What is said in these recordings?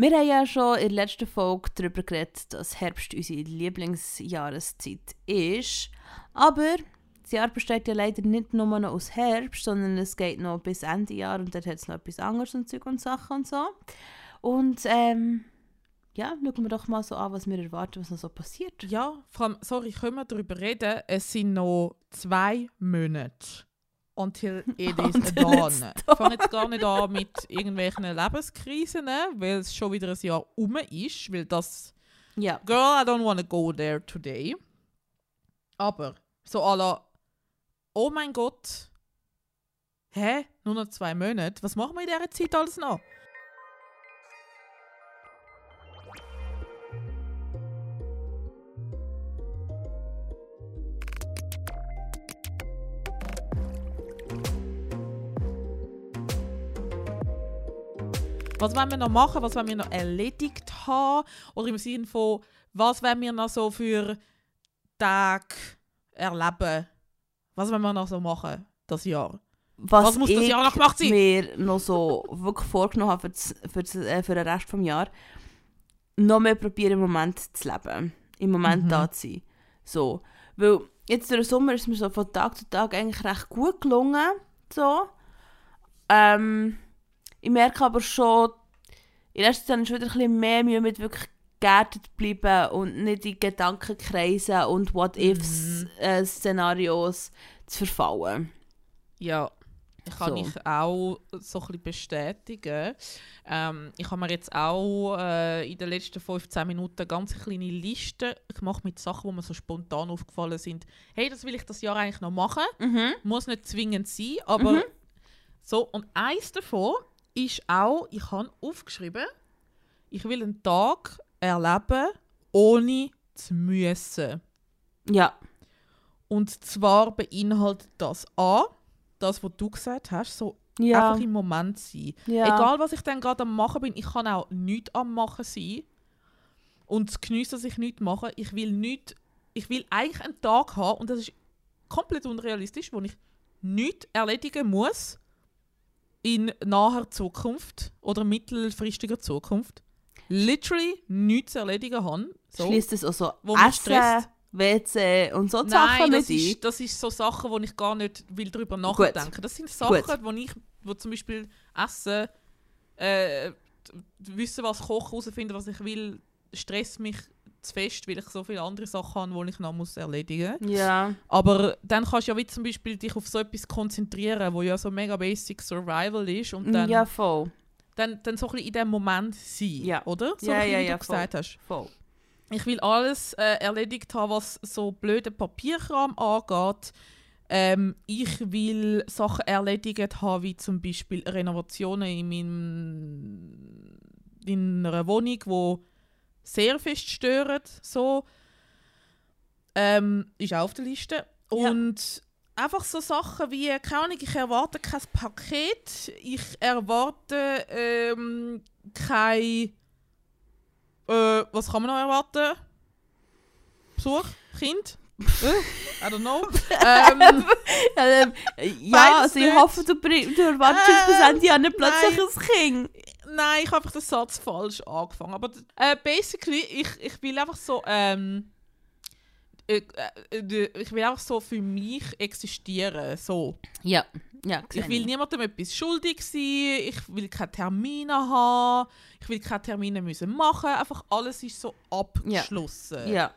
Wir haben ja schon in der letzten Folge darüber geredet, dass Herbst unsere Lieblingsjahreszeit ist. Aber das Jahr besteht ja leider nicht nur noch aus Herbst, sondern es geht noch bis Ende Jahr und dann hat es noch etwas anderes und Zeug und Sachen und so. Und ähm, ja, schauen wir doch mal so an, was wir erwarten, was noch so passiert. Ja, vor allem, sorry, können wir darüber reden? Es sind noch zwei Monate until it is Until done. Ich fange jetzt gar nicht an mit irgendwelchen Lebenskrisen, weil es schon wieder ein Jahr um ist, weil das Ja. Girl, I don't want to go there today. Aber so à la, oh mein Gott, hä? Nur noch zwei Monate? Was machen wir in dieser Zeit alles noch? Was wollen wir noch machen? Was wollen wir noch erledigt haben? Oder im Sinne von, was wollen wir noch so für Tage erleben? Was wollen wir noch so machen, das Jahr? Was, Was muss das Jahr noch gemacht sein? mir noch so wirklich vorgenommen habe für, das, für, das, äh, für den Rest des Jahres, noch mehr probieren im Moment zu leben. Im Moment Mhm. da zu sein. So. Weil jetzt durch den Sommer ist mir so von Tag zu Tag eigentlich recht gut gelungen. So. Ähm, ich merke aber schon, in letzter Zeit habe ich schon wieder ein bisschen mehr Mühe mit wirklich geerdet bleiben und nicht in Gedankenkreisen und Mhm. What-Ifs-Szenarios zu verfallen. Ja, ich kann So. ich auch so ein bisschen bestätigen. Ähm, ich habe mir jetzt auch äh, in den letzten 15 Minuten eine ganz kleine Liste gemacht mit Sachen, die mir so spontan aufgefallen sind. Hey, das will ich das Jahr eigentlich noch machen. Mhm. Muss nicht zwingend sein, aber so. Und eins davon ist auch, ich habe aufgeschrieben, ich will einen Tag erleben, ohne zu müssen. Ja. Und zwar beinhaltet das A, das, was du gesagt hast, so Ja. einfach im Moment sein. ja. Egal, was ich dann gerade am Machen bin, ich kann auch nichts am Machen sein. Und zu geniessen, dass ich nichts mache. Ich will nicht, ich will eigentlich einen Tag haben, und das ist komplett unrealistisch, wo ich nichts erledigen muss in naher Zukunft oder mittelfristiger Zukunft. Literally nichts zu erledigen haben. So. Schließt es auch so Wo Essen, stresst. WC und so Nein, Sachen das mit ist, das ist so Sachen, wo ich gar nicht will darüber nachdenken. Das sind Sachen, wo ich, wo zum Beispiel Essen, äh, wissen, was kochen, herausfinden, was ich will, stresst mich zu fest, weil ich so viele andere Sachen habe, die ich noch muss erledigen muss. Ja. Aber dann kannst du ja wie zum Beispiel dich auf so etwas konzentrieren, wo ja so mega basic Survival ist und dann, ja, voll. dann, dann so ein bisschen in dem Moment sein, Ja. oder? So Ja, wie ja, du gesagt hast. voll. Ich will alles äh, erledigt haben, was so blöde Papierkram angeht. Ähm, ich will Sachen erledigt haben, wie zum Beispiel Renovationen in, meinem, in einer Wohnung, wo sehr fest stören. So. Ähm, ist auch auf der Liste. Ja. Und einfach so Sachen wie, keine Ahnung, ich erwarte kein Paket, ich erwarte ähm, kein äh, was kann man noch erwarten? Besuch? Kind? Äh, I don't know. ähm, ähm, ja, also ich hoffe, du, du erwartest bis Ähm, Ende Jahr nicht plötzlich ein Kind. Nein, ich habe einfach den Satz falsch angefangen. Aber äh, basically, ich, ich will einfach so. Ähm, äh, äh, äh, ich will einfach so für mich existieren. So. Ja. Ja, Ich will niemandem etwas schuldig sein, ich will keine Termine haben, ich will keine Termine müssen machen. Einfach alles ist so abgeschlossen. Ja.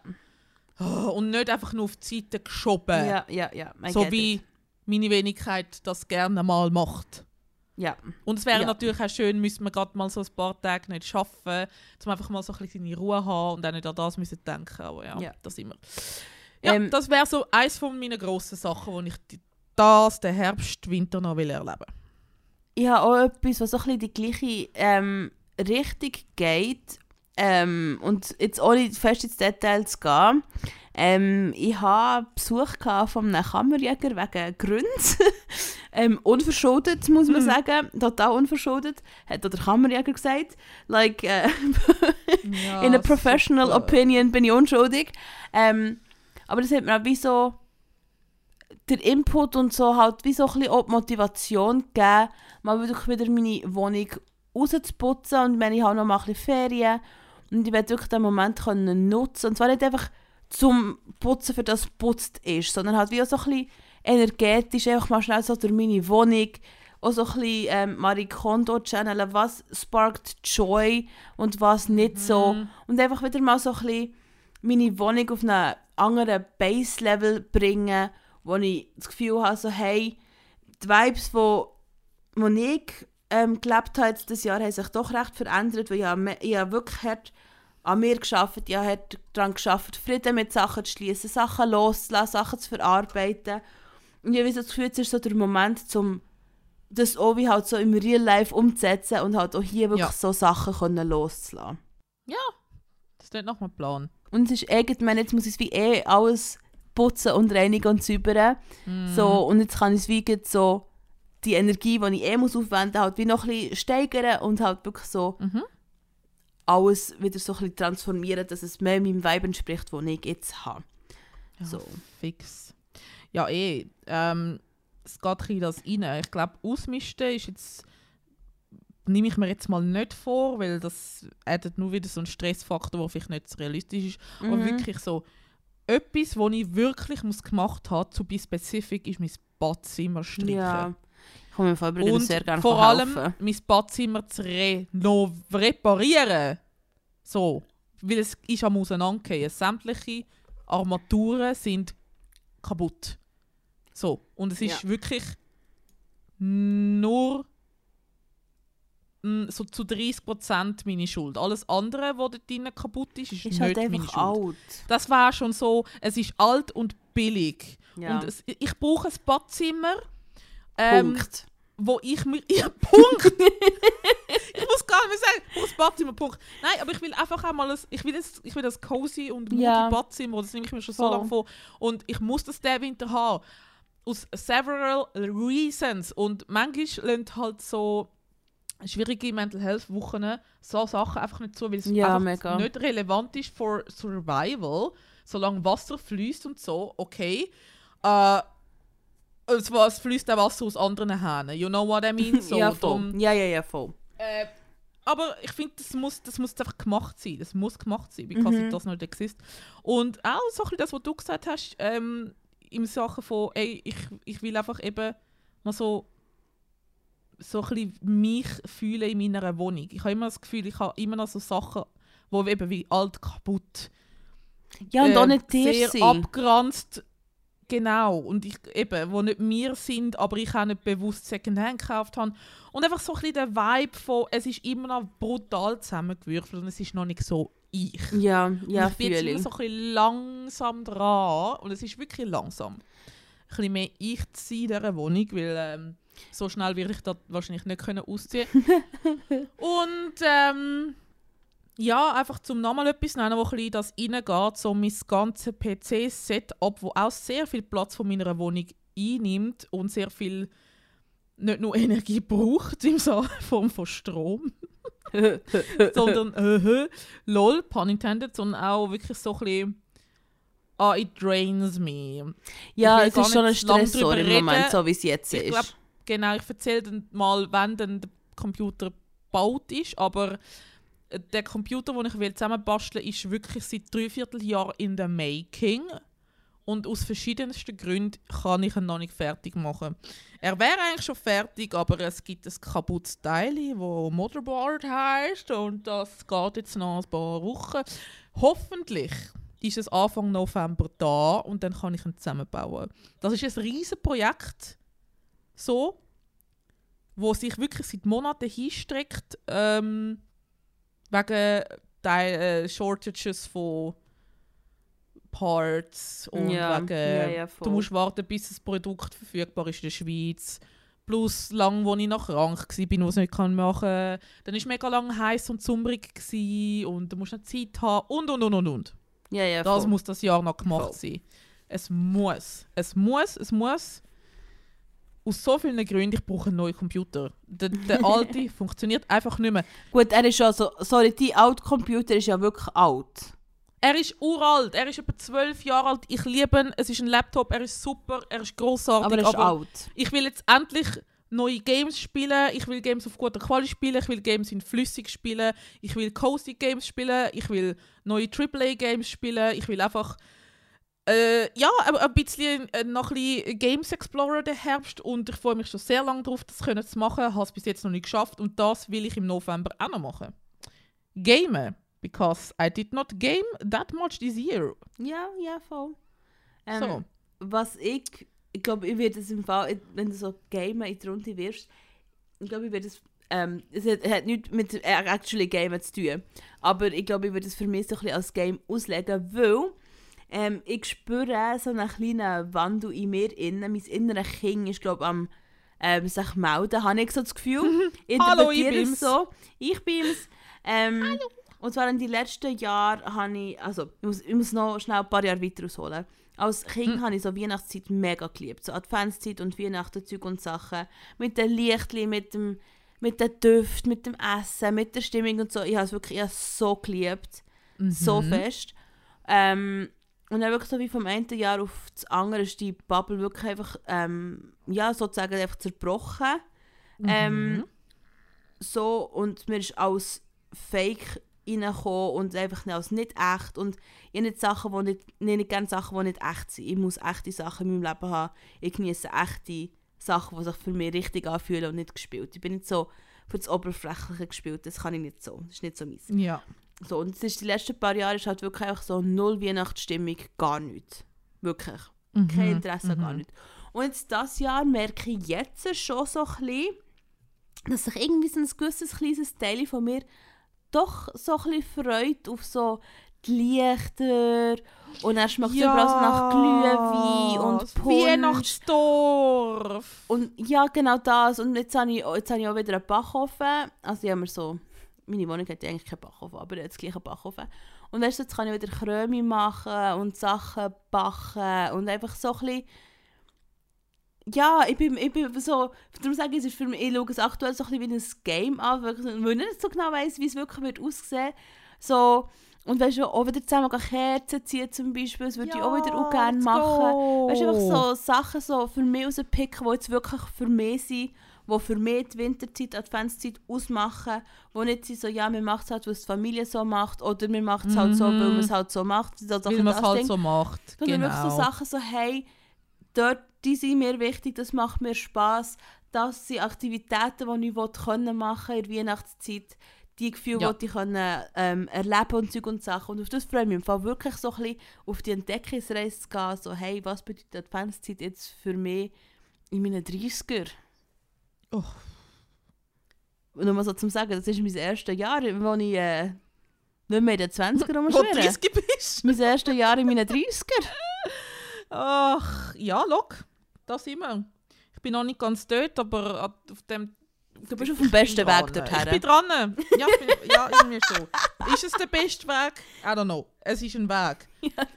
Oh, und nicht einfach nur auf die Seite geschoben. Ja, ja, ja. I so wie it. meine Wenigkeit das gerne mal macht. Ja. Und es wäre Ja. natürlich auch schön, müsste man gerade mal so ein paar Tage nicht arbeiten, um einfach mal so ein bisschen seine Ruhe haben und auch nicht an das müssen denken. Aber ja, Ja. das immer. Ja, Ähm, das wäre so eins von meinen grossen Sachen, wo ich das, den Herbst, Winter noch will erleben Ich habe auch etwas, was so ein bisschen die gleiche ähm, Richtung geht. Ähm, und jetzt ohne fest ins Detail zu gehen. Ähm, ich habe Besuch von einem Kammerjäger wegen Gründen. ähm, unverschuldet, muss man Mhm. sagen. Total unverschuldet. Hat der Kammerjäger gesagt. Like, äh, Ja, in a professional super. opinion bin ich unschuldig. Ähm, aber das hat mir auch wie so der Input und so halt wie so ein bisschen auch die Motivation gegeben, mal wirklich wieder meine Wohnung rauszuputzen und wenn ich habe noch mal ein bisschen Ferien und ich werde wirklich den Moment können nutzen und zwar nicht einfach zum Putzen, für das putzt ist, sondern halt wie auch so ein bisschen energetisch einfach mal schnell so durch meine Wohnung auch so ein bisschen ähm, Marie Kondo channeln, was sparkt Joy und was nicht so. Mhm. Und einfach wieder mal so ein bisschen meine Wohnung auf einen anderen Base-Level bringen, wo ich das Gefühl habe, so hey, die Vibes, wo, wo ich ähm, gelebt habe das Jahr, haben sich doch recht verändert, weil ich habe, ich habe wirklich hart an mir geschafft, ich habe daran geschafft, Frieden mit Sachen zu schließen, Sachen loszulassen, Sachen zu verarbeiten. Und ich habe so das Gefühl, es ist so der Moment, um das auch wie halt so im Real Life umzusetzen und halt auch hier wirklich Ja. so Sachen können loszulassen. Das ist einem Plan. Und es ist irgendwie, ich meine, jetzt muss ich es wie eh alles putzen und reinigen und säubern. Mhm. So, und jetzt kann ich es wie so die Energie, die ich eh muss aufwenden muss, halt wie noch ein bisschen steigern und halt wirklich so Mhm. alles wieder so ein bisschen transformieren, dass es mehr meinem Vibe entspricht, den ich jetzt habe. Ja, So. Fix. Ja, eh. Ähm, es geht ein das rein. Ich glaube, Ausmisten ist jetzt. Nehme ich mir jetzt mal nicht vor, weil das addet nur wieder so einen Stressfaktor, der vielleicht nicht so realistisch ist. Aber Mhm. wirklich so. Etwas, was ich wirklich muss gemacht habe, zu be specific, ist mein Badzimmer streichen. Ja. Ich komme mir vor, Und sehr gerne vor helfen. allem mein Badzimmer zu re noch reparieren. So. Weil es ist am Auseinandergehen. Sämtliche Armaturen sind kaputt. So. Und es ist Ja. wirklich nur mm, so zu 30% meine Schuld. Alles andere, was dort drinnen kaputt ist, ist, ist nicht halt meine Schuld. alt. Das war schon so, es ist alt und billig. Ja. Und es, ich brauche ein Badzimmer, ähm, Punkt. wo ich mir... Ja, Punkt! ich muss gar nicht mehr sagen, ich brauche ein Badzimmer, Punkt. Nein, aber ich will einfach einmal... Ein, ich, will das, ich will das cozy und moody Ja. Badzimmer, das nehme ich mir schon so Voll. lange vor. Und ich muss das diesen Winter haben. Aus several reasons. Und manchmal lernt halt so schwierige Mental Health Wochen so Sachen einfach nicht zu, weil es Ja, einfach nicht relevant ist for Survival, solange Wasser fließt und so, okay. Äh, es, es fließt auch Wasser aus anderen Hähnen. You know what I mean? So, ja, voll. drum- Ja, ja, ja, voll. äh, aber ich finde, das muss, das muss einfach gemacht sein. Das muss gemacht sein, because Mhm. it does not exist. Und auch so ein bisschen das, was du gesagt hast, ähm, im Sachen von, ey, ich, ich will einfach eben mal so, so ein mich fühlen in meiner Wohnung. Ich habe immer das Gefühl, ich habe immer noch so Sachen, wo eben wie alt, kaputt, Ja, und äh, auch nicht dir sehr sein. abgeranzt. Genau. Und ich eben, wo nicht mir sind, aber ich auch nicht bewusst Secondhand gekauft habe. Und einfach so ein bisschen der Vibe von, es ist immer noch brutal zusammengewürfelt und es ist noch nicht so ich. Ja, ja, und ich bin jetzt immer so ein bisschen langsam dran und es ist wirklich langsam. Ein bisschen mehr ich zu sein in dieser Wohnung, weil ähm, so schnell werde ich das wahrscheinlich nicht können ausziehen Und ähm, ja, einfach zum nochmal etwas nennen, wo ein das reingeht, so mein ganzes PC-Setup, wo auch sehr viel Platz von meiner Wohnung einnimmt und sehr viel nicht nur Energie braucht im Form von Strom, sondern äh, lol, pun intended, sondern auch wirklich so ein bisschen ah, it drains me. ja, es ist schon ein Stressor im Moment, so wie es jetzt Ich ist. glaub, Genau, ich erzähle dann mal, wenn dann der Computer gebaut ist, aber äh, der Computer, den ich will ist wirklich seit dreiviertel Jahr in the making und aus verschiedensten Gründen kann ich ihn noch nicht fertig machen. Er wäre eigentlich schon fertig, aber es gibt ein kaputtes Teil, wo Motherboard heißt und das geht jetzt noch ein paar Wochen. Hoffentlich ist es Anfang November da und dann kann ich ihn zusammenbauen. Das ist ein riesen Projekt, so, wo sich wirklich seit Monaten hinstreckt, ähm, wegen Teil, äh, Shortages von Parts und Ja, wegen, ja, ja, du musst warten, bis das Produkt verfügbar ist in der Schweiz. Plus lang, wo ich noch krank war, was ich nicht machen kann. Dann war es mega lang heiß und sommerig und du musst noch Zeit haben und und und und und. Ja, ja, Das voll. muss das Jahr noch gemacht Voll. sein. Es muss. Es muss, es muss. Aus so vielen Gründen, ich brauche einen neuen Computer. Der, der alte funktioniert einfach nicht mehr. Gut, er ist ja so, sorry, dein Alt-Computer ist ja wirklich alt. Er ist uralt, er ist etwa zwölf Jahre alt. Ich liebe ihn, es ist ein Laptop, er ist super, er ist grossartig. Aber er ist alt. ich will jetzt endlich neue Games spielen, ich will Games auf guter Qualität spielen, ich will Games in flüssig spielen, ich will cozy Games spielen, ich will neue AAA Games spielen, ich will einfach äh, ja, ein, ein bisschen äh, noch ein bisschen Games Explorer der Herbst und ich freue mich schon sehr lange darauf, das können zu machen, habe es bis jetzt noch nicht geschafft und das will ich im November auch noch machen. Gamen, because I did not game that much this year. Ja, ja, voll. Ähm, So. Was ich, ich glaube, ich werde es im Fall, wenn du so Gamen in die Runde wirfst, ich glaube, ich werde es, ähm, es hat, hat nichts mit äh, actually Gamen zu tun, aber ich glaube, ich würde es für mich so ein bisschen als Game auslegen, weil ähm, ich spüre so einen kleinen Wandel in mir innen, mein innerer Kind ist, glaube ich, am ähm, sich melden, habe ich so das Gefühl. Ich Hallo, ich bin's. so. Ich bin's. Ähm, Und zwar in den letzten Jahren habe ich, also ich muss, ich muss noch schnell ein paar Jahre weiter ausholen. Als Kind Hm. habe ich so Weihnachtszeit mega geliebt. So Adventszeit und Weihnachten, Zeug und Sachen. Mit den Lichtli, mit dem mit den Düften, mit dem Essen, mit der Stimmung und so. Ich habe es wirklich ich habe es so geliebt. So Mhm. fest. Ähm, und dann wirklich so wie vom einen Jahr auf das andere ist die Bubble wirklich einfach, ähm, ja, sozusagen einfach zerbrochen. Ähm, Mhm. so und mir ist alles Fake reingekommen und einfach nicht als nicht echt und ich habe nicht Sachen, die nicht, nee, nicht gerne Sachen, die nicht echt sind. Ich muss echte Sachen in meinem Leben haben. Ich genieße echte Sachen, die sich für mich richtig anfühlen und nicht gespielt. Ich bin nicht so für das Oberflächliche gespielt, das kann ich nicht so. Das ist nicht so meins. Ja. So, und es ist die letzten paar Jahre ist halt wirklich einfach so null Weihnachtsstimmung, gar nichts. Wirklich. Kein Mhm. Interesse, gar nicht. Und jetzt dieses Jahr merke ich jetzt schon so ein bisschen, dass sich irgendwie so ein gewisses kleines Teil von mir doch so ein bisschen freut auf so die Lichter und dann schmeckt es überall so nach Glühwein und das Punsch. Weihnachtsdorf. Und ja, genau das. Und jetzt habe ich, jetzt habe ich auch wieder einen Backofen. Also ich habe mir so... Meine Wohnung hat ja eigentlich keinen Backofen, aber jetzt gleich einen Backofen. Und weißt du, jetzt kann ich wieder Kröme machen und Sachen backen und einfach so ein bisschen... Ja, ich bin, ich bin so... Darum sage ich, es ist für mich, ich schaue es aktuell so ein bisschen wie ein Game an, weil ich nicht so genau weiss, wie es wirklich wird aussehen So... Und weißt du, auch wieder zusammen Kerzen ziehen zum Beispiel, das würde ich auch wieder auch gerne machen. go. Weißt du, einfach so Sachen so für mich rauspicken, die jetzt wirklich für mich sind, die für mich die Winterzeit, die Adventszeit ausmachen, die nicht sind so, ja, wir machen es halt, weil es die Familie so macht, oder wir machen es halt so, weil man es halt so macht. So Weil man es halt Ding. so macht. Genau. wirklich so Sachen so, hey, dort, die sind mir wichtig, das macht mir Spass. Das sind Aktivitäten, die ich können machen in der Weihnachtszeit. Die Gefühle, Ja. die ich können, ähm, erleben und Zeug und Sachen. Und auf das freue ich mich im Fall wirklich so ein bisschen auf die Entdeckungsreise zu gehen. So, hey, was bedeutet die Adventszeit jetzt für mich in meinen 30er? Oh. Und nur mal so zum Sagen, das ist mein erstes Jahr, wo ich äh, nicht mehr in den 20er Wo du rumschwirre. 30 bist. Mein erstes Jahr in meinen 30er. Ach, ja, look. Da sind wir. Ich bin noch nicht ganz dort, aber auf dem... Du bist auf dem besten Weg dorthin. Ich bin dran. Ja, ich bin, ja irgendwie schon. Ist es der beste Weg? I don't know. Es ist ein Weg. Ja.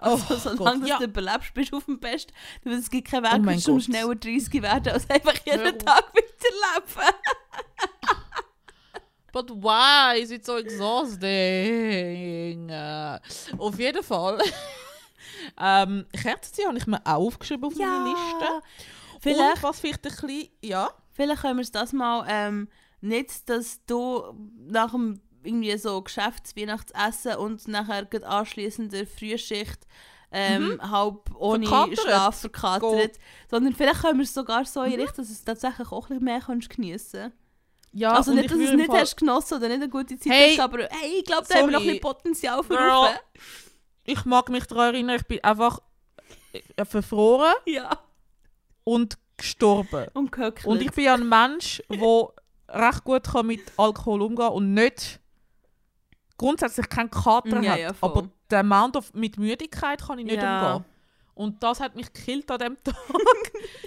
Oh, Also, solange Gott. Ja. du überlebst, bist du auf dem Besten. Weil es gibt keinen Oh Weg, um Gott. schneller 30 werden, als einfach jeden. Tag weiterleben. But why is it so exhausting? Auf jeden Fall. ähm, Kerzen habe ich mir auch aufgeschrieben auf meine Liste. Und Vielleicht, was vielleicht ein bisschen... Ja? vielleicht können wir es das mal ähm, nicht, dass du nach dem irgendwie so Geschäftsweihnachtsessen und nachher gerade anschliessend der Frühschicht ähm, halb ohne Verkatert. Schlaf verkatert. Go. Sondern vielleicht können wir es sogar so einrichten, dass du es tatsächlich auch ein bisschen mehr kannst geniessen Ja, Also nicht, ich dass du es nicht Fall- hast genossen oder nicht eine gute Zeit Hey, hast, aber hey, ich glaube, da haben wir noch ein sorry. bisschen Potenzial für Girl. Ich mag mich daran erinnern, ich bin einfach äh, verfroren Ja, und gestorben. und. Und ich bin ja ein Mensch, der recht gut kann mit Alkohol umgehen und nicht grundsätzlich keinen Kater Ja, hat. ja, aber der Amount of, mit Müdigkeit kann ich nicht Ja. umgehen. Und das hat mich gekillt an dem Tag.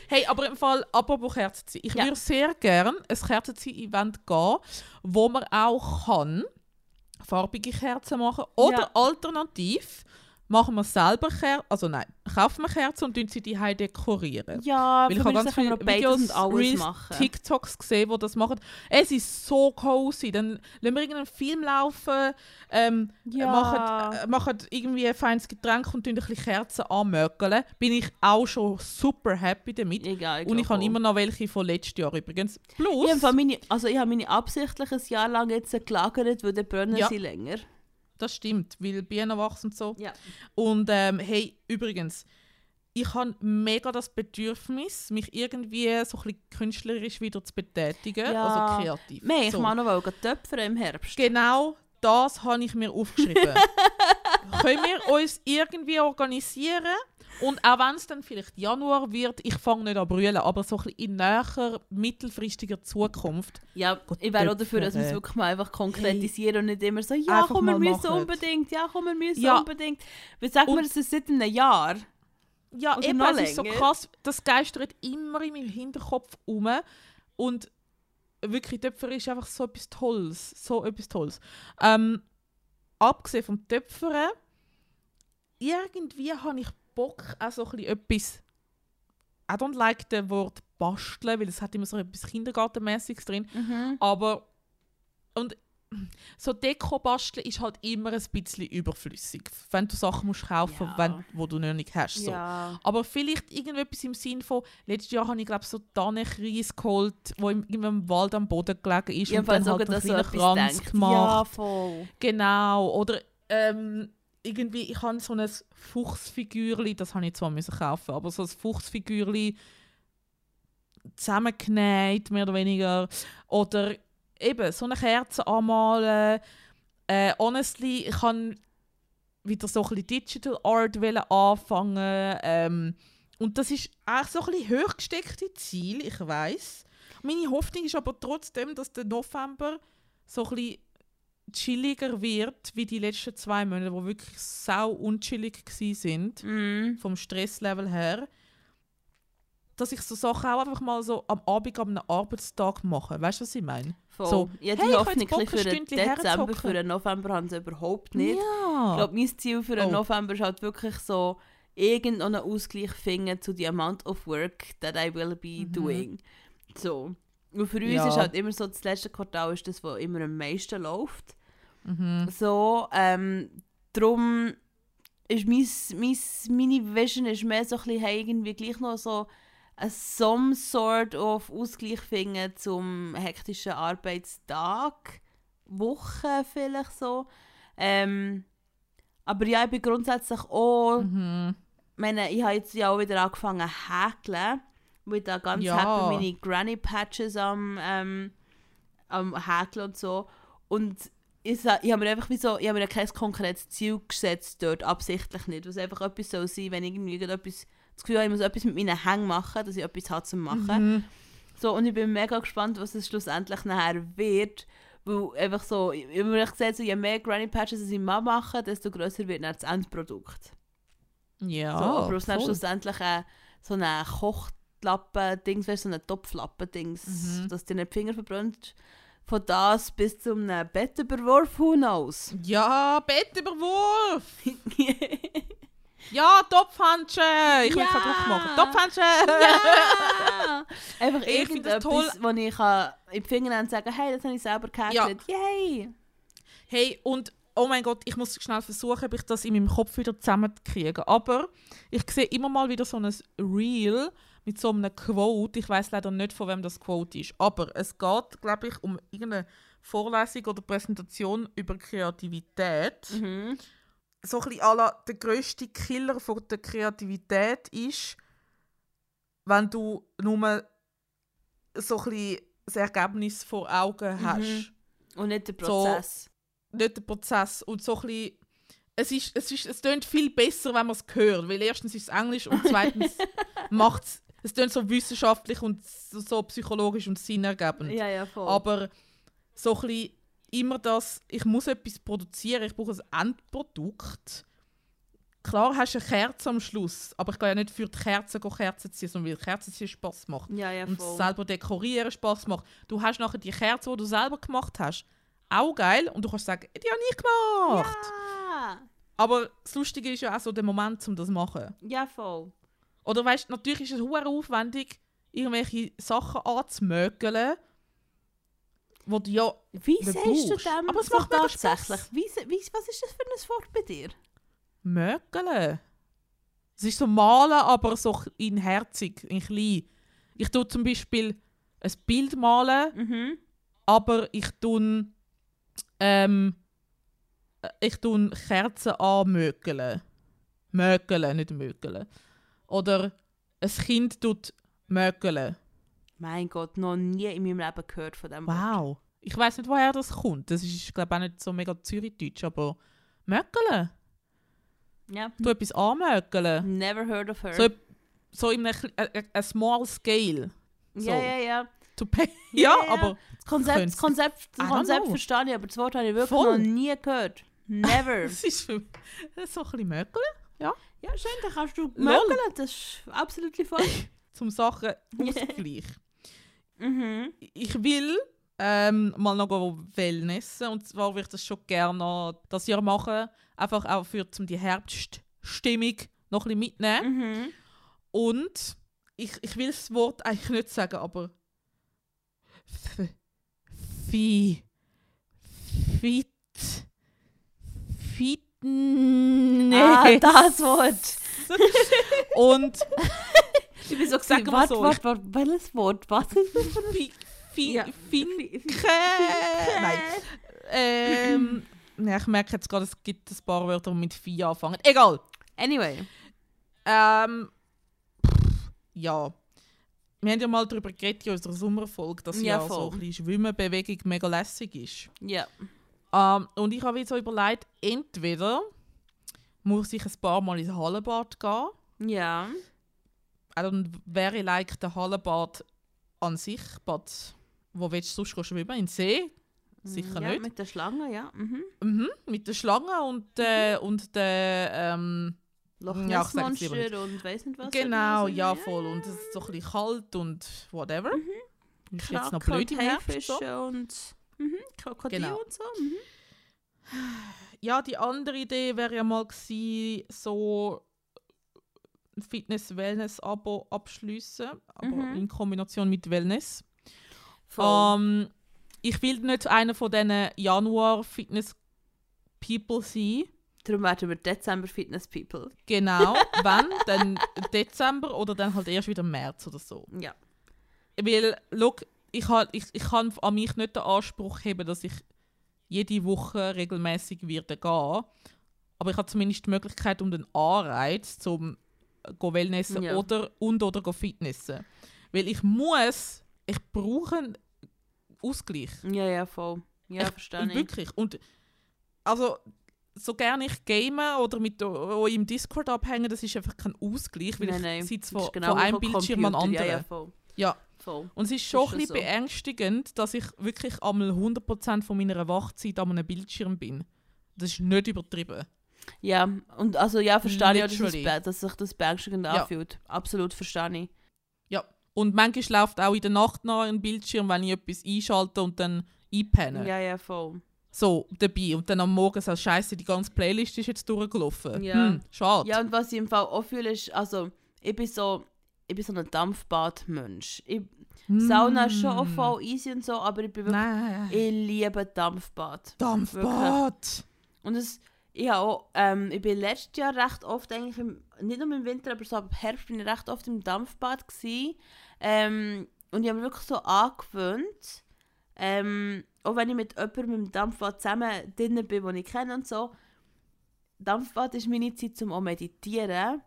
hey, aber im Fall, apropos Kerzenziehen. Ich würde sehr gerne ein Kerzenzieh-Event gehen, wo man auch kann farbige Kerzen machen oder alternativ machen wir selber Kerzen, also nein, kaufen wir Kerzen und tun sie die dekorieren. Ja, Weil ich habe ganz viele Videos, und alles Reels. TikToks gesehen, die das machen. Es ist so cozy. Dann lassen wir irgendeinen Film laufen, ähm, Ja. machen, äh, machen irgendwie ein feines Getränk und tun ein bisschen Kerzen anmögeln. Bin ich auch schon super happy damit. Egal, und ich habe immer noch welche von letztes Jahr übrigens. Plus, Ich habe meine, also ich habe meine absichtlich ein Jahr lang jetzt gelagert, weil dann brennen Ja. sie länger. Das stimmt, weil Bienen wachsen und so. Ja. Und ähm, hey, übrigens, ich habe mega das Bedürfnis, mich irgendwie so ein bisschen künstlerisch wieder zu betätigen, Ja. also kreativ. Mehr, ich so. mag noch töpfern im Herbst. Genau das habe ich mir aufgeschrieben. Können wir uns irgendwie organisieren? Und auch wenn es dann vielleicht Januar wird, ich fange nicht an brüllen, aber so ein bisschen in näher, mittelfristiger Zukunft. Ja, Gott, ich wäre auch dafür, dass wir es wirklich mal einfach konkretisieren und nicht immer so, ja, Einfach komm, wir müssen machen. unbedingt, ja, komm, wir müssen Ja. unbedingt. Wie sagen wir Und- das ist seit einem Jahr? Ja, Oder eben, es ist so krass, das geistert immer in meinem Hinterkopf um. Und wirklich, Töpfer ist einfach so etwas Tolles. So etwas Tolles. Ähm, abgesehen vom Töpfern, irgendwie habe ich Bock, auch so ein bisschen etwas. I don't like the Wort basteln, weil es hat immer so etwas Kindergartenmäßiges drin. Mhm. Aber und so Deko basteln ist halt immer ein bisschen überflüssig, wenn du Sachen musst kaufen, Ja. wenn, wo du noch nicht hast. So. Ja. Aber vielleicht irgendetwas im Sinn von, letztes Jahr habe ich glaube so Tannenkreis geholt, wo im, im Wald am Boden gelegen ist und Jedenfalls dann halt einen so kleinen etwas Kranz denkt. Ja, gemacht. voll. Genau. Oder ähm, irgendwie, ich habe so ein Fuchsfigürli, das habe ich zwar müssen kaufen, aber so ein Fuchsfigürli zusammengenäht, mehr oder weniger. Oder eben so eine Kerze anmalen. Äh, honestly, ich kann wieder so ein bisschen Digital Art anfangen. Ähm, und das ist eigentlich so ein bisschen hochgesteckte Ziel, ich weiß. Meine Hoffnung ist aber trotzdem, dass der November so ein bisschen chilliger wird, wie die letzten zwei Monate, wo wirklich sau unchillig sind Mhm. vom Stresslevel her, dass ich so Sachen auch einfach mal so am Abend einem Arbeitstag mache. Weißt du, was ich meine? Voll. So, ja, die hey, Hoffnung Bock, für den Dezember, für den November haben sie überhaupt nicht. Ja. Ich glaube, mein Ziel für den Oh. November ist halt wirklich so, irgendeinen Ausgleich finden zu the amount of work that I will be Mhm. doing. So. Und für uns Ja. ist halt immer so, das letzte Quartal ist das, wo immer am meisten läuft. Mhm. So, ähm, darum ist mein, mein, meine Vision ist mehr so ein bisschen, hey, irgendwie gleich noch so ein some sort of Ausgleich finden zum hektischen Arbeitstag, Woche vielleicht so. Ähm, aber ja, ich bin grundsätzlich auch, Mhm. ich meine, ich habe jetzt ja auch wieder angefangen zu häkeln, weil da ganz Ja. happy meine Granny Patches am, ähm, am häkeln und so. Und ich, ich habe mir einfach wie so, ich habe mir kein konkretes Ziel gesetzt dort, absichtlich nicht, was einfach etwas soll sein, wenn ich irgendwie etwas, das Gefühl habe, ich muss etwas mit meinen Hängen machen, dass ich etwas habe zu machen. Mhm. So, und ich bin mega gespannt, was es schlussendlich nachher wird. Weil einfach so, ich habe mir gesagt, so, je mehr Granny Patches ich mal mache, desto grösser wird dann das Endprodukt. Ja, so, aber es dann voll. schlussendlich äh, so eine du, so eine Topflappen-Dings, Mhm. dass dir nicht die Finger verbrennt. Von das bis zum Bettüberwurf, who knows? Ja, Bettüberwurf! Ja, Topfhandschuhe! Ich will Ja. keinen Druck machen. Topfhandschuhe! ja! Einfach Ich irgendetwas, wo ich kann die Finger sagen, hey, das habe ich selber gehäkelt. Yay! Hey, und oh mein Gott, ich muss schnell versuchen, ob ich das in meinem Kopf wieder zusammenzukriegen. Aber ich sehe immer mal wieder so ein Reel mit so einem Quote. Ich weiß leider nicht, von wem das Quote ist. Aber es geht, glaube ich, um irgendeine Vorlesung oder Präsentation über Kreativität. Mhm. So ein bisschen la, der grösste Killer von der Kreativität ist, wenn du nur so ein bisschen das Ergebnis vor Augen hast Und nicht So- Prozess. nicht der Prozess und so ein bisschen, es ist, es ist, es tönt viel besser, wenn man es hört, weil erstens ist es Englisch und zweitens macht es, es tönt so wissenschaftlich und so, so psychologisch und sinnergebend. Ja, ja, voll. Aber so ein bisschen immer das, ich muss etwas produzieren, ich brauche ein Endprodukt. Klar hast du eine Kerze am Schluss, aber ich gehe ja nicht für die Kerze Kerzen ziehen, sondern weil Kerzen ziehen Spass macht ja, ja, und selber dekorieren Spaß macht. Du hast nachher die Kerze, die du selber gemacht hast, auch geil und du kannst sagen, die habe ich gemacht. Ja. Aber das Lustige ist ja auch so der Moment, um das zu machen. Ja, voll. Oder weißt natürlich ist es hure aufwendig, irgendwelche Sachen anzumögeln, wo du ja Wie Du sagst du brauchst. dem Aber es macht tatsächlich? Wie, wie, was ist das für ein Wort bei dir? mögeln. Es ist so malen, aber so in herzig, in klein. Ich tue zum Beispiel ein Bild malen, Mhm. aber ich tue ähm, äh, ich tue Kerzen anmögeln. Mögeln, nicht mögeln. Oder ein Kind tut mögeln. Mein Gott, noch nie in meinem Leben gehört von dem Wort. Wow. Ich weiß nicht, woher das kommt. Das ist, glaube ich, auch nicht so mega Zürichdeutsch, aber mögeln. Ja. Du etwas anmögeln. Never heard of her. So, so in einer a, a, a small scale. so. ja, ja, ja. To pay. Ja, ja, ja. aber Das Konzept, das. Konzept, das Konzept verstehe ich, aber das Wort habe ich wirklich Voll. noch nie gehört. Never. es ist für das ist so ein bisschen mögeln. ja, schön, dann kannst du mögeln. Das ist absolut voll. Zum Sachen ausgleichen. mhm. ich will ähm, mal noch Wellnessen. Und zwar würde ich das schon gerne das Jahr machen. Einfach auch für um die Herbststimmung noch ein bisschen mitnehmen. Mhm. Und ich, ich will das Wort eigentlich nicht sagen, aber Fi Fit Fitness. Ah, das Wort. Und Ich bin so Sag gesagt, warte, so. warte, warte, welches Wort? Was ist das für ein Ja. Finke. Nein. Ähm, ja, ich merke jetzt gerade, es gibt ein paar Wörter, die mit Fi anfangen. Egal. Anyway. Ähm, pff, ja. Wir haben ja mal darüber geredet in unserer Sommerfolge, dass Ja, ja, so ein bisschen Schwimmenbewegung mega lässig ist. Ja. Ähm, und ich habe jetzt so überlegt, entweder muss ich ein paar Mal ins Hallenbad gehen. Ja. Äh, Dann wäre like der Hallenbad an sich. Bad, wo willst du sonst schwimmen? In den See? Sicher ja, nicht. mit der Schlange, ja. Mhm. Mhm, mit der Schlange und, äh, und der. Ähm, Loch Ja, ich sag's lieber Monster und weiss nicht was. genau, ja, voll. Und es ist so ein bisschen kalt und whatever. Ist jetzt noch blöd im Herbst. So. Und mhm, Krokodil Genau. und so. Mhm. Ja, die andere Idee wäre ja mal gewesen, so ein Fitness-Wellness-Abo abschließen, aber Mhm. in Kombination mit Wellness. Ähm, ich will nicht einer von diesen Januar-Fitness-People sein. Darum werden wir Dezember Fitness People. Genau, wenn, dann Dezember oder dann halt erst wieder März oder so. Ja. Weil, look, ich, ich, ich kann an mich nicht den Anspruch haben, dass ich jede Woche regelmäßig werde gehen. Aber ich habe zumindest die Möglichkeit und den Anreiz zum äh, go Wellnessen Ja. oder und oder go Fitnessen. Weil ich muss, ich brauche einen Ausgleich. Ja, ja, voll. Ja, Ich- verstehe ich. wirklich. Und also, so gerne ich game oder mit euch im Discord abhängen, das ist einfach kein Ausgleich, weil Nein, ich nein, sitze das von, genau von einem Bildschirm an anderen. Ja, ja, voll. Ja. Voll. Und es ist schon Ist ein bisschen so. beängstigend, dass ich wirklich einmal 100% von meiner Wachzeit an einem Bildschirm bin. Das ist nicht übertrieben. Ja, und also ja, verstehe ich auch, dass, Literally. dass sich das beängstigend Ja. anfühlt. Absolut verstehe ich. Ja. Und manchmal läuft auch in der Nacht noch ein Bildschirm, wenn ich etwas einschalte und dann einpenne. Ja, ja, voll. So, dabei. Und dann am Morgen so, scheiße, die ganze Playlist ist jetzt durchgelaufen. Ja. Hm, schade. Ja, und was ich im Fall auch fühle, ist, also, ich bin so, ich bin so ein Dampfbadmensch. Ich, Sauna ist schon auch Mm. voll easy und so, aber ich bin wirklich, Nein. ich liebe Dampfbad. Dampfbad. Und es, ich, auch, ähm, ich bin letztes Jahr recht oft, eigentlich im, nicht nur im Winter, aber so ab Herbst bin ich recht oft im Dampfbad gewesen. Ähm, und ich habe mir wirklich so angewöhnt, ähm, auch wenn ich mit jemandem im Dampfbad zusammen drin bin, den ich kenne und so, Dampfbad ist meine Zeit zum auch meditieren.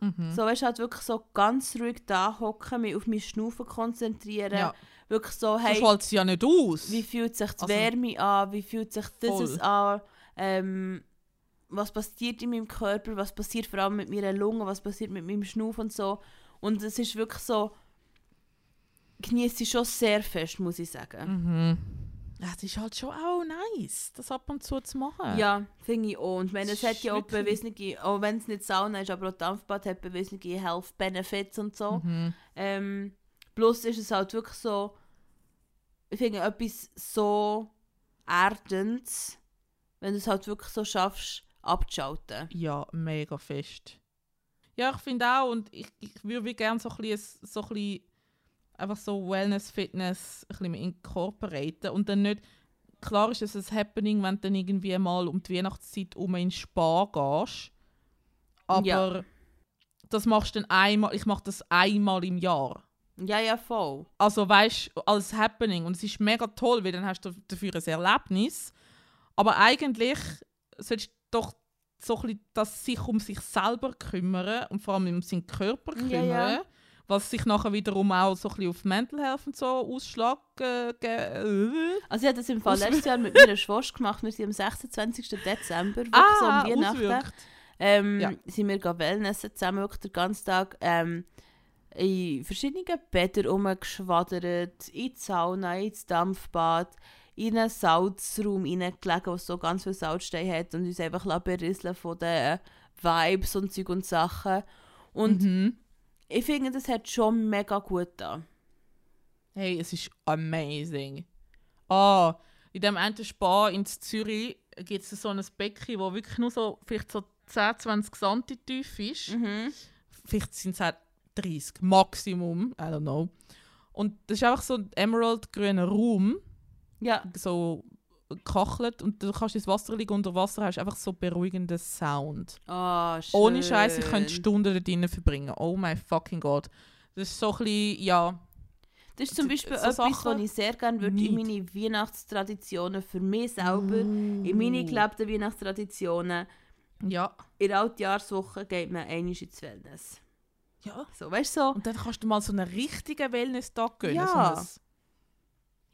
Mhm. So, weißt du, halt wirklich so ganz ruhig da hocken, mich auf mein Schnaufen konzentrieren. Ja. Wirklich so, Hey. So es ja nicht aus. wie fühlt sich die Also- Wärme an, wie fühlt sich dieses an, ähm, was passiert in meinem Körper, was passiert vor allem mit meiner Lunge, was passiert mit meinem Schnuff und so. Und es ist wirklich so, genieße ich schon sehr fest, muss ich sagen. Mhm. Ja, es ist halt schon auch nice, das ab und zu zu machen. Ja, finde ich auch. Und wenn Das es hat ja auch bewiesene, auch wenn es nicht Sauna ist, aber auch Dampfbad hat bewiesene Health Benefits und so. Mhm. Ähm, plus ist es halt wirklich so, ich finde etwas so erdendes, wenn du es halt wirklich so schaffst, abzuschalten. Ja, mega fest. Ja, ich finde auch, und ich, ich würde gerne so ein bisschen, so ein bisschen einfach so Wellness, Fitness ein bisschen incorporaten und dann nicht, klar ist es ein Happening, wenn du dann irgendwie mal um die Weihnachtszeit um in Spar gehst, aber Ja. das machst du dann einmal, ich mache das einmal im Jahr. Ja, ja, voll. Also weißt du, als Happening und es ist mega toll, weil dann hast du dafür ein Erlebnis, aber eigentlich solltest du doch so ein bisschen das sich um sich selber kümmern und vor allem um seinen Körper Ja, kümmern, ja. Was sich nachher wiederum auch so ein bisschen auf Mental Health und so Ausschlag äh, äh, Also ich habe das im Fall letztes Jahr mit meiner Schwester gemacht. Wir sind am 26. Dezember, wirklich so ah, um Weihnachten. auswirkt. Ähm, Ja. sind wir Wellnessen zusammen, wirklich den ganzen Tag ähm, in verschiedenen Bädern rumgeschwadert, in die Sauna, ins Dampfbad, in einen Salzraum reingelegen, wo so ganz viel Salzstein hat und uns einfach berieseln von den Vibes und Zeug und Sachen. Und Mhm. Ich finde, das hat schon mega gut da. Hey, es ist amazing. Ah, in dem einen Spa in Zürich gibt es so ein Becken, wo wirklich nur so vielleicht so 10, 20 Santi tief ist. Mhm. Vielleicht sind es auch 30 Maximum, I don't know. Und das ist einfach so ein emerald-grüner Raum, Ja, so gekachelt und du kannst ins Wasser liegen unter Wasser hast einfach so beruhigenden Sound. Ah, schön. Ohne Scheiß, ich könnte Stunden da drinnen verbringen. Oh my fucking God. Das ist so ein bisschen, ja, Das ist zum Beispiel so etwas, Sachen was ich sehr gerne würde in meine Weihnachtstraditionen für mich selber, in meine gelebten Weihnachtstraditionen. ja. In der Altjahrswoche geht man einmal ins Wellness. Ja. So, weißt du so? Und dann kannst du mal so einen richtigen Wellness-Tag gönnen. Ja. So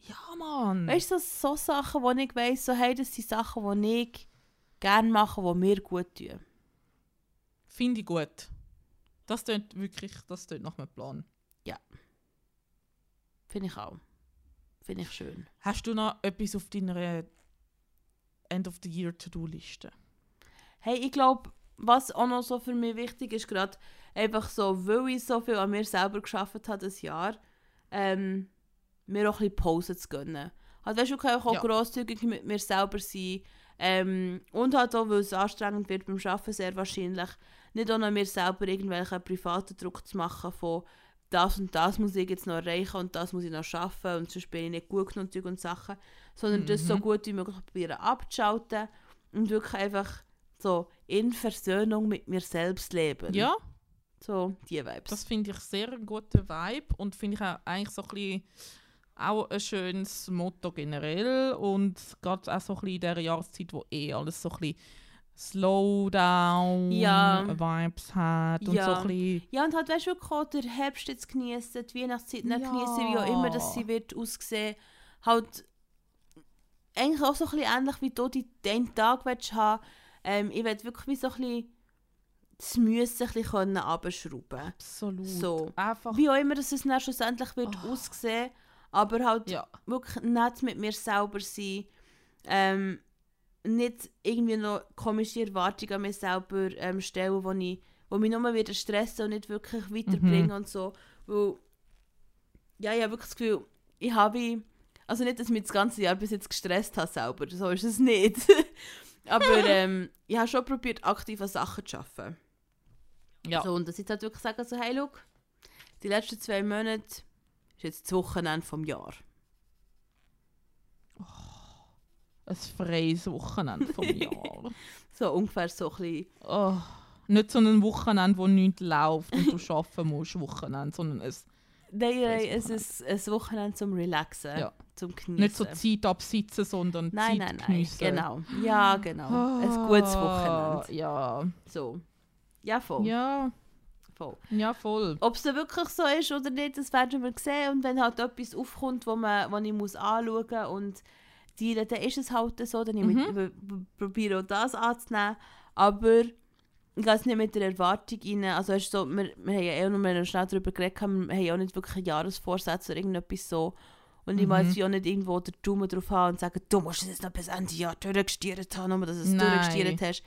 ja, Mann. Weißt du, so, so Sachen, wo ich weiss, so, hey, das sind Sachen, die ich gerne mache, die mir gut tun. Finde ich gut. Das tönt wirklich, das tönt nach einem Plan. Finde ich auch. Finde ich schön. Hast du noch etwas auf deiner End of the Year To-Do-Liste? Hey, ich glaube, was auch noch so für mich wichtig ist, gerade einfach so, weil ich so viel an mir selber geschafft habe das Jahr, ähm, mir auch ein bisschen Pause zu gönnen. Halt, weißt du, ich kann auch Ja. grosszügig mit mir selber sein. Ähm, und halt auch, weil es anstrengend wird beim Arbeiten sehr wahrscheinlich, nicht auch noch mir selber irgendwelchen privaten Druck zu machen von das und das muss ich jetzt noch erreichen und das muss ich noch schaffen und sonst bin ich nicht gut genug und Sachen, sondern das so Mhm. gut wie möglich probieren abzuschalten und wirklich einfach so in Versöhnung mit mir selbst leben. Ja, So, die Vibes. das finde ich sehr einen guten Vibe und finde ich auch eigentlich so ein bisschen auch ein schönes Motto generell und gerade auch so ein bisschen in dieser Jahreszeit, wo eh alles so ein bisschen Slowdown Ja. Vibes hat und Ja. so ein bisschen ja, und halt, weißt du, auch den Herbst jetzt genießen, die Weihnachtszeit nicht Ja. genießen, wie auch immer das sie wird aussehen. Halt, eigentlich auch so ein bisschen ähnlich wie du die, den Tag willst haben. Ähm, ich will wirklich wie so ein bisschen das Müssen ein bisschen können runterschrauben. absolut So. einfach Wie auch immer das es dann schlussendlich wird Oh. aussehen, aber halt ja wirklich nett mit mir selber sein. Ähm, nicht irgendwie noch komische Erwartungen an mich selber ähm, stellen, wo, ich, wo mich nur wieder stressen und nicht wirklich weiterbringen und so. Weil, ja, ich habe wirklich das Gefühl, ich habe, also nicht, dass ich mich das ganze Jahr bis jetzt gestresst habe selber, so ist es nicht. Aber ähm, ich habe schon probiert, aktiv an Sachen zu arbeiten. ja So, und dass ich jetzt halt wirklich sage, so, hey, look, die letzten zwei Monate ist jetzt das Wochenende vom Jahr. ein freies Wochenende vom Jahr So ungefähr so ein bisschen. oh. nicht so ein Wochenende wo nichts läuft und du arbeiten musst Wochenende sondern ein Nein, nein, es ist ein Wochenende zum Relaxen, Ja. zum Genießen. nicht so Zeit absitzen sondern Nein, Zeit nein, nein, geniessen. genau. Ja, genau. Ein gutes Ah, Wochenende. Ja. So. Ja, voll. Ja, voll. ja, voll. Ob es dann wirklich so ist oder nicht, das werden wir sehen. Und wenn halt etwas aufkommt, wo, man, wo ich muss anschauen muss und dealen, dann ist es halt so. Dann Mhm. probiere auch das anzunehmen. Aber ich gehe nicht mit der Erwartung rein. Also ist so, wir, wir haben ja eh noch schnell darüber geredet, wir haben ja auch nicht wirklich einen Jahresvorsatz oder irgendetwas so. Und ich Mhm. weiß ja auch nicht irgendwo den Daumen drauf haben und sagen, du musst es jetzt noch bis Ende Jahr durchgestiert haben, nur dass du es durchgestiert hast.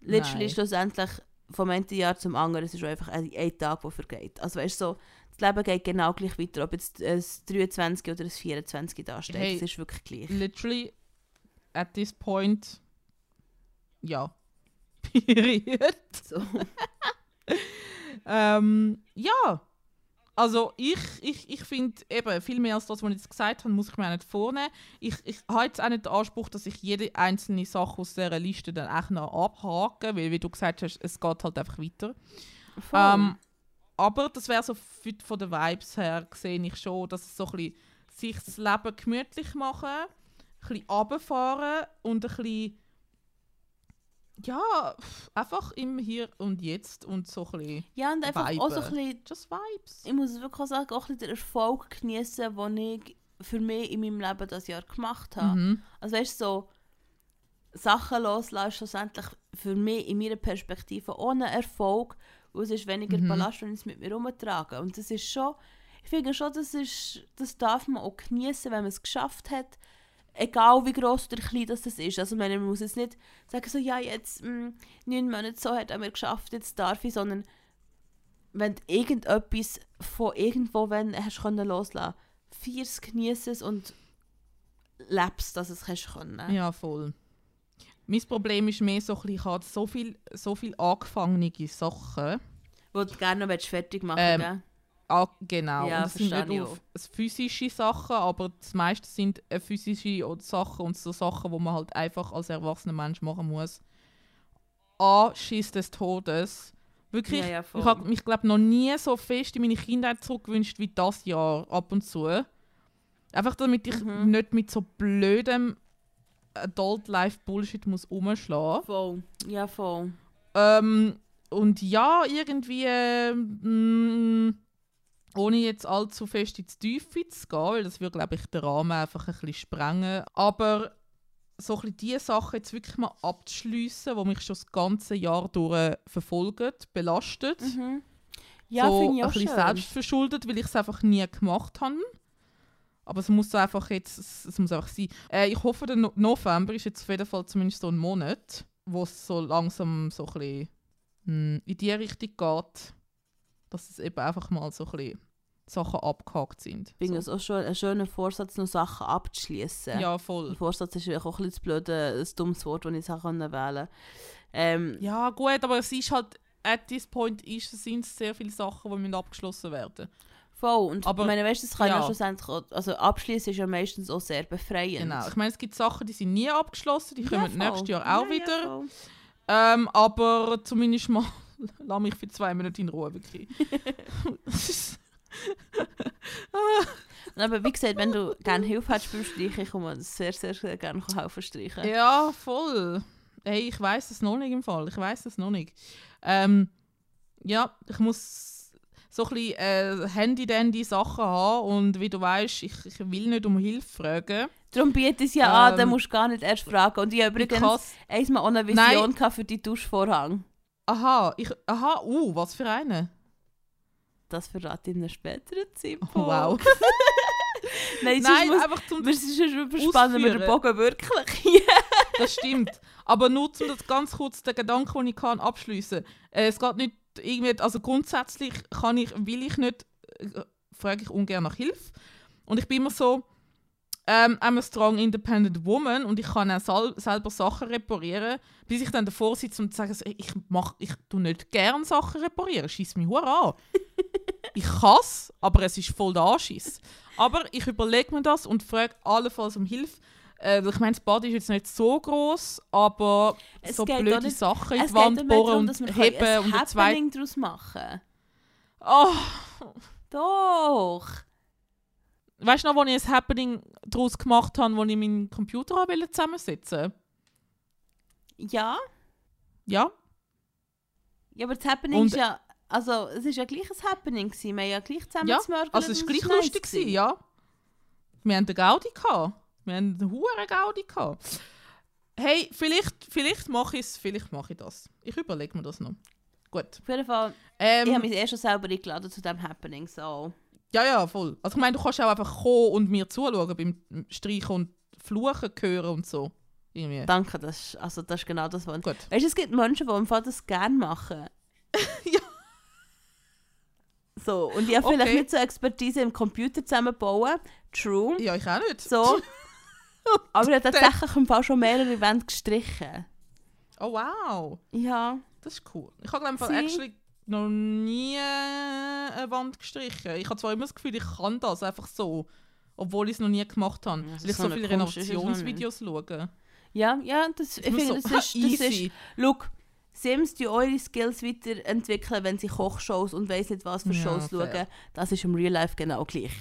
Nein. schlussendlich vom einen Jahr zum anderen, es ist einfach ein, ein Tag, der vergeht. Also weißt du, so, das Leben geht genau gleich weiter, ob jetzt ein 23 oder ein 24 da steht, Hey. es ist wirklich gleich. Literally, at this point, ja. inspiriert. So. Ähm, ja. Also ich, ich, ich finde eben, viel mehr als das, was ich jetzt gesagt habe, muss ich mir auch nicht vornehmen. Ich, ich habe jetzt auch nicht den Anspruch, dass ich jede einzelne Sache aus dieser Liste dann echt noch abhake, weil wie du gesagt hast, es geht halt einfach weiter. Ähm, aber das wäre so für, von den Vibes her, sehe ich schon, dass es so ein bisschen sich das Leben gemütlich machen, ein bisschen runterfahren und ein bisschen ja, einfach im Hier und Jetzt und so ein bisschen ja, und einfach auch so ein bisschen, just Vibes. ich muss wirklich auch sagen, auch ein bisschen den Erfolg genießen, den ich für mich in meinem Leben das Jahr gemacht habe. Mhm. Also weißt du, so Sachen loslassen schlussendlich für mich in meiner Perspektive ohne Erfolg, weil es ist weniger Mhm. Ballast, wenn ich es mit mir rumtrage. Und das ist schon, ich finde schon, das, ist, das darf man auch genießen, wenn man es geschafft hat, egal wie groß oder klein das ist. Also man muss jetzt nicht sagen, so, ja, jetzt mh, neun Monate so hat er mir geschafft, jetzt darf ich, sondern wenn du irgendetwas von irgendwo wenn hast können loslassen, feier's, genieße es und lebst, dass es kannst können. Ja, voll. Mein Problem ist mehr so ein bisschen, ich habe so viel, so viel angefangene Sachen. Wo du gerne noch fertig machen Ähm? Ah, genau. Ja, und das sind nicht ich nur auch. f- physische Sachen, aber das meiste sind äh, physische Sachen und so Sachen, wo man halt einfach als erwachsener Mensch machen muss. Anschiss des Todes. Wirklich, Ja, ja, ich habe mich glaube noch nie so fest in meine Kindheit zurückgewünscht wie das Jahr ab und zu. Einfach damit ich Mhm. nicht mit so blödem Adult-Life-Bullshit muss umschlagen. Voll. Ja, voll. Ähm, und ja, irgendwie, ähm, ohne jetzt allzu fest ins Tiefe zu gehen, weil das würde, glaube ich, den Rahmen einfach ein bisschen sprengen. Aber so ein bisschen die Sachen jetzt wirklich mal abzuschliessen, die mich schon das ganze Jahr durch verfolgen, belastet. Mhm. Ja, so finde ich ein auch bisschen schön. selbstverschuldet, weil ich es einfach nie gemacht habe. Aber es muss einfach jetzt, es, muss einfach sein. Äh, ich hoffe, der no November ist jetzt auf jeden Fall zumindest so ein Monat, wo es so langsam so ein bisschen hm, in die Richtung geht, dass es eben einfach mal so ein bisschen Sachen abgehakt sind. Ich finde so. es auch schon ein schöner Vorsatz, noch Sachen abzuschließen. Ja, Ein voll. Vorsatz ist auch ein bisschen das blöde, ein dummes Wort, das ich wählen konnte. Ähm, Ja, gut, aber es ist halt, at this point ist, sind es sehr viele Sachen, die müssen abgeschlossen werden voll. Und Aber- ich meine, weißt du, das kann ja, ja. schlussendlich auch, also abschließen ist ja meistens auch sehr befreiend. Genau. Ich meine, es gibt Sachen, die sind nie abgeschlossen, die Ja, kommen voll. nächstes Jahr auch Ja, wieder. Ja. Ähm, aber zumindest mal lass mich für zwei Minuten in Ruhe, wirklich. Aber wie gesagt, wenn du gerne Hilfe hast beim Streichen, ich komme sehr, sehr, sehr gerne helfen streichen. ja, voll. Hey, ich weiß es noch nicht im Fall. Ich weiß es noch nicht. Ähm, ja, ich muss so ein bisschen äh, Handy-Dandy-Sachen haben und wie du weißt, ich, ich will nicht um Hilfe fragen. Darum biete es ja an, Ähm, dann musst du gar nicht erst fragen. Und ich habe übrigens einmal auch eine Vision für die Duschvorhang. Aha, ich, aha, uh, was für eine? Das verrate ich in einem späteren Zeitpunkt. Oh, wow. Nein, Nein, sonst muss, einfach zum wir schon überspannen wir den. Bogen wirklich. Das stimmt. Aber nur um das ganz kurz den Gedanken, den ich kann, abschließen. Äh, es geht nicht irgendwie, also grundsätzlich kann ich, will ich nicht, äh, frage ich ungern nach Hilfe. Und ich bin immer so, ähm, I'm a strong independent woman und ich kann auch sal selber Sachen reparieren, bis ich dann davor sitze und sage, ich mach, ich tu nicht gern Sachen reparieren, schieß mich hure an. Ich kann's, aber es ist voll der Anschiss. Aber ich überlege mir das und frage allenfalls um Hilfe. Äh, weil ich meine, das Bad ist jetzt nicht so groß, aber Es so blöde nicht- Sachen in Es die Wand bohren und heben ein und zweite. Happening daraus machen Oh, Doch. weißt du noch, als ich ein Happening daraus gemacht habe, wo ich meinen Computer habe wollte zusammensetzen Ja. Ja, Ja, aber das Happening Und- ist ja... Also, es ist ja gleich ein Happening gewesen. Wir haben ja gleich zusammen Ja, gemörgelt also es war gleich lustig, gewesen. gewesen, ja. Wir haben den Gaudi gehabt. Wir haben einen hohen Gaudi gehabt. Hey, vielleicht, vielleicht mache ich es, vielleicht mache ich das. Ich überlege mir das noch. Gut. Auf jeden Fall, Ähm, ich habe mich eh schon selber eingeladen zu diesem Happening, so... Ja, ja, voll. Also ich meine, du kannst auch einfach kommen und mir zuschauen beim Streichen und Fluchen hören und so. Irgendwie. Danke, das ist, also das ist genau das, was... Gut. Weißt du, es gibt Menschen, die im Fall das gerne machen. Ja. So, und ich habe vielleicht Okay. nicht so Expertise im Computer zusammenbauen. True. Ja, ich auch nicht. So. Aber ich habe tatsächlich im Fall schon mehrere Wände gestrichen. Oh wow, Ja. das ist cool. Ich habe ich actually noch nie eine Wand gestrichen. Ich habe zwar immer das Gefühl, ich kann das einfach so, obwohl ich es noch nie gemacht habe. Ja, weil ich so viele Renovationsvideos schaue. Ja, ja, das, ich finde, so, das ist, das ist, look, Sims die eure Skills weiterentwickeln, wenn sie Kochshows und weiss nicht was für Ja, Shows fair. schauen. Das ist im Real Life genau gleich.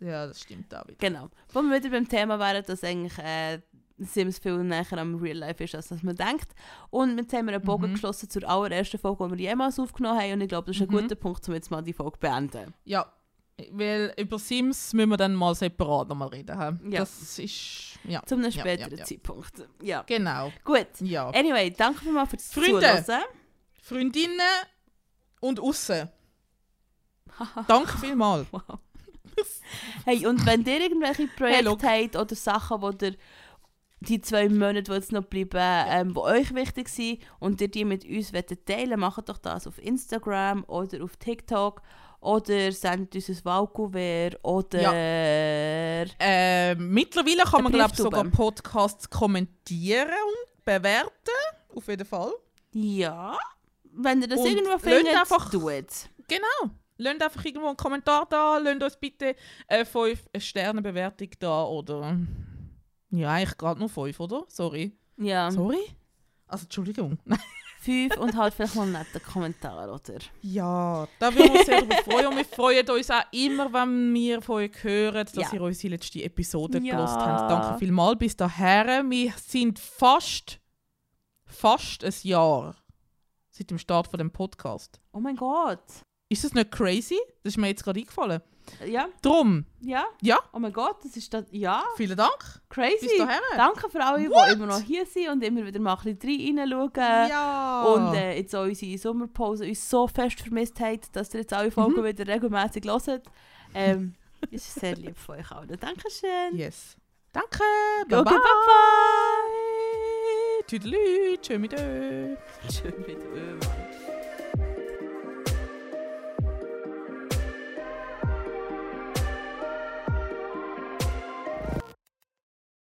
Ja, das stimmt auch wieder. Genau. Wo wir wieder beim Thema wären, dass eigentlich äh, Sims viel näher am Real Life ist, als dass man denkt. Und jetzt haben wir einen Bogen Mhm. geschlossen zur allerersten Folge, die wir jemals aufgenommen haben. Und ich glaube, das ist ein Mhm. guter Punkt, um jetzt mal die Folge zu beenden. Ja, weil über Sims müssen wir dann mal separat nochmal reden. Ja. Das ist, ja, Zu einem späteren ja, ja. Zeitpunkt. Ja. genau. Gut. Ja. Anyway, danke vielmals fürs Freunde. Zuhören. Freundinnen und Aussen. Danke vielmals. Hey, und wenn ihr irgendwelche Projekte look. habt oder Sachen, wo ihr die zwei Monate, die jetzt noch bleiben, ähm, die euch wichtig sind und ihr die mit uns wollt teilen macht doch das auf Instagram oder auf TikTok oder sendet uns ein Wahlkuvert oder... Ähm, mittlerweile kann man, glaube sogar Podcasts kommentieren und bewerten. Auf jeden Fall. Ja, wenn ihr das Und irgendwo findet, einfach- tut. Genau. Lasst einfach irgendwo einen Kommentar da. Lasst uns bitte eine 5-Sterne-Bewertung da. Oder. Ja, eigentlich gerade nur 5, oder? Sorry. Ja, Sorry? Also, Entschuldigung. fünf und halt vielleicht mal einen netten Kommentar, oder? Ja, da würden wir uns sehr darüber freuen. Und wir freuen uns auch immer, wenn wir von euch hören, dass Ja. ihr unsere letzte Episode Ja. gelost habt. Danke vielmals bis dahin. Wir sind fast, fast ein Jahr seit dem Start von dem Podcast. Oh mein Gott. Ist das nicht crazy? Das ist mir jetzt gerade eingefallen. Ja, Drum, ja. Ja. Oh mein Gott, das ist das... Ja, vielen Dank. crazy. Danke für alle, What? die immer noch hier sind und immer wieder mal ein bisschen reinschauen. Ja. Und äh, jetzt auch unsere Sommerpause uns so fest vermisst habt, dass ihr jetzt alle Folgen Mhm. wieder regelmäßig hört. Ähm, ist sehr lieb von euch allen. Dankeschön. yes. Danke. Bye go, bye. bye, Tüdelü. Tschö mit bye. Schön mit euch.